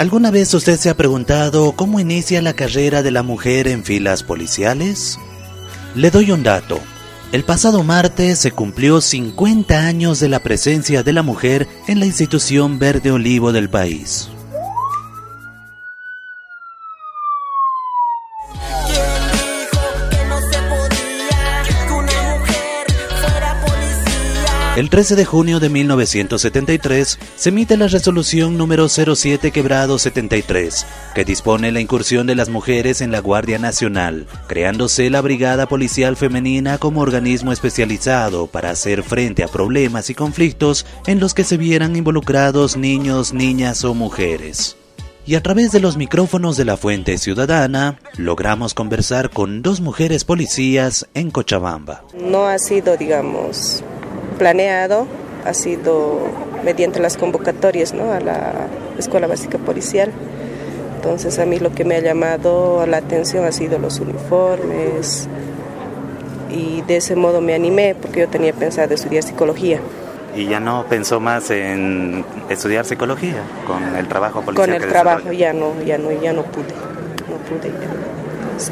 ¿Alguna vez usted se ha preguntado cómo inicia la carrera de la mujer en filas policiales? Le doy un dato. El pasado martes se cumplió 50 años de la presencia de la mujer en la institución verde olivo del país. El 13 de junio de 1973 se emite la resolución número 07 quebrado 73, que dispone la incursión de las mujeres en la Guardia Nacional, creándose la Brigada Policial Femenina como organismo especializado para hacer frente a problemas y conflictos en los que se vieran involucrados niños, niñas o mujeres y a través de los micrófonos de la Fuente Ciudadana logramos conversar con dos mujeres policías en Cochabamba. No ha sido, digamos, planeado ha sido mediante las convocatorias ¿no? a la Escuela Básica Policial. Entonces a mí lo que me ha llamado la atención ha sido los uniformes y de ese modo me animé porque yo tenía pensado estudiar psicología. ¿Y ya no pensó más en estudiar psicología con el trabajo policial? Con el trabajo ya no, ya no, ya no pude, no pude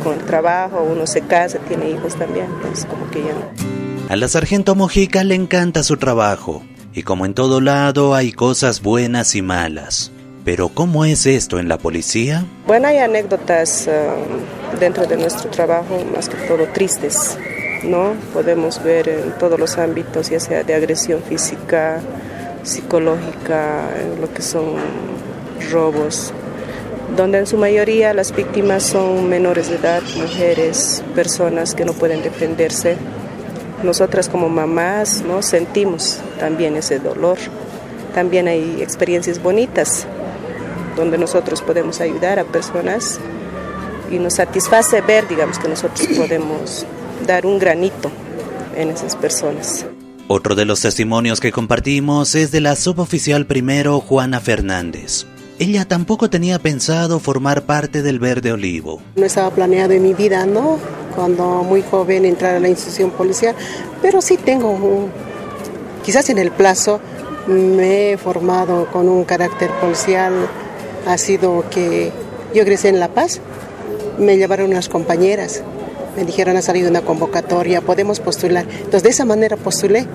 con el trabajo uno se casa, tiene hijos también, entonces como que ya no. A la sargento Mojica le encanta su trabajo, y como en todo lado hay cosas buenas y malas. Pero ¿cómo es esto en la policía? Bueno, hay anécdotas eh, dentro de nuestro trabajo, más que todo tristes, ¿no? Podemos ver en todos los ámbitos, ya sea de agresión física, psicológica, lo que son robos, donde en su mayoría las víctimas son menores de edad, mujeres, personas que no pueden defenderse nosotras como mamás ¿no? sentimos también ese dolor. También hay experiencias bonitas donde nosotros podemos ayudar a personas y nos satisface ver, digamos, que nosotros podemos dar un granito en esas personas. Otro de los testimonios que compartimos es de la suboficial primero Juana Fernández. Ella tampoco tenía pensado formar parte del Verde Olivo. No estaba planeado en mi vida, ¿no? Cuando muy joven entrar a la institución policial, pero sí tengo, quizás en el plazo, me he formado con un carácter policial, ha sido que yo crecí en La Paz, me llevaron unas compañeras, me dijeron ha salido una convocatoria, podemos postular. Entonces de esa manera postulé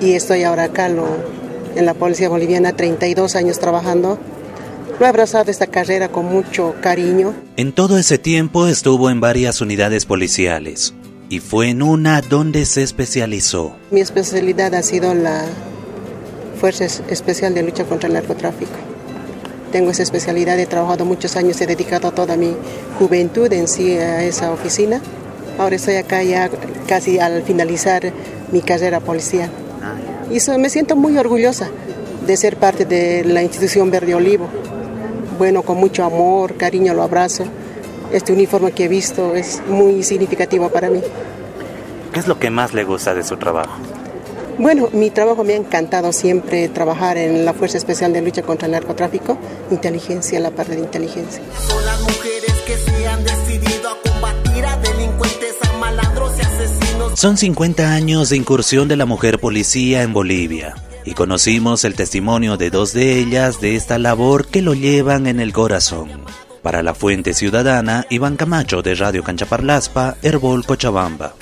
y estoy ahora acá en la Policía Boliviana, 32 años trabajando lo he abrazado esta carrera con mucho cariño. En todo ese tiempo estuvo en varias unidades policiales y fue en una donde se especializó. Mi especialidad ha sido la Fuerza Especial de Lucha contra el Narcotráfico. Tengo esa especialidad, he trabajado muchos años, he dedicado toda mi juventud en sí a esa oficina. Ahora estoy acá ya casi al finalizar mi carrera policial. Ah, y me siento muy orgullosa de ser parte de la institución Verde Olivo bueno, con mucho amor, cariño lo abrazo. Este uniforme que he visto es muy significativo para mí. ¿Qué es lo que más le gusta de su trabajo? Bueno, mi trabajo me ha encantado siempre trabajar en la Fuerza Especial de Lucha contra el Narcotráfico, inteligencia, la parte de inteligencia. Son las mujeres que se han decidido a combatir a delincuentes, a malandros y asesinos. Son 50 años de incursión de la mujer policía en Bolivia y conocimos el testimonio de dos de ellas de esta labor que lo llevan en el corazón. Para la Fuente Ciudadana, Iván Camacho de Radio Canchaparlaspa, Herbol Cochabamba.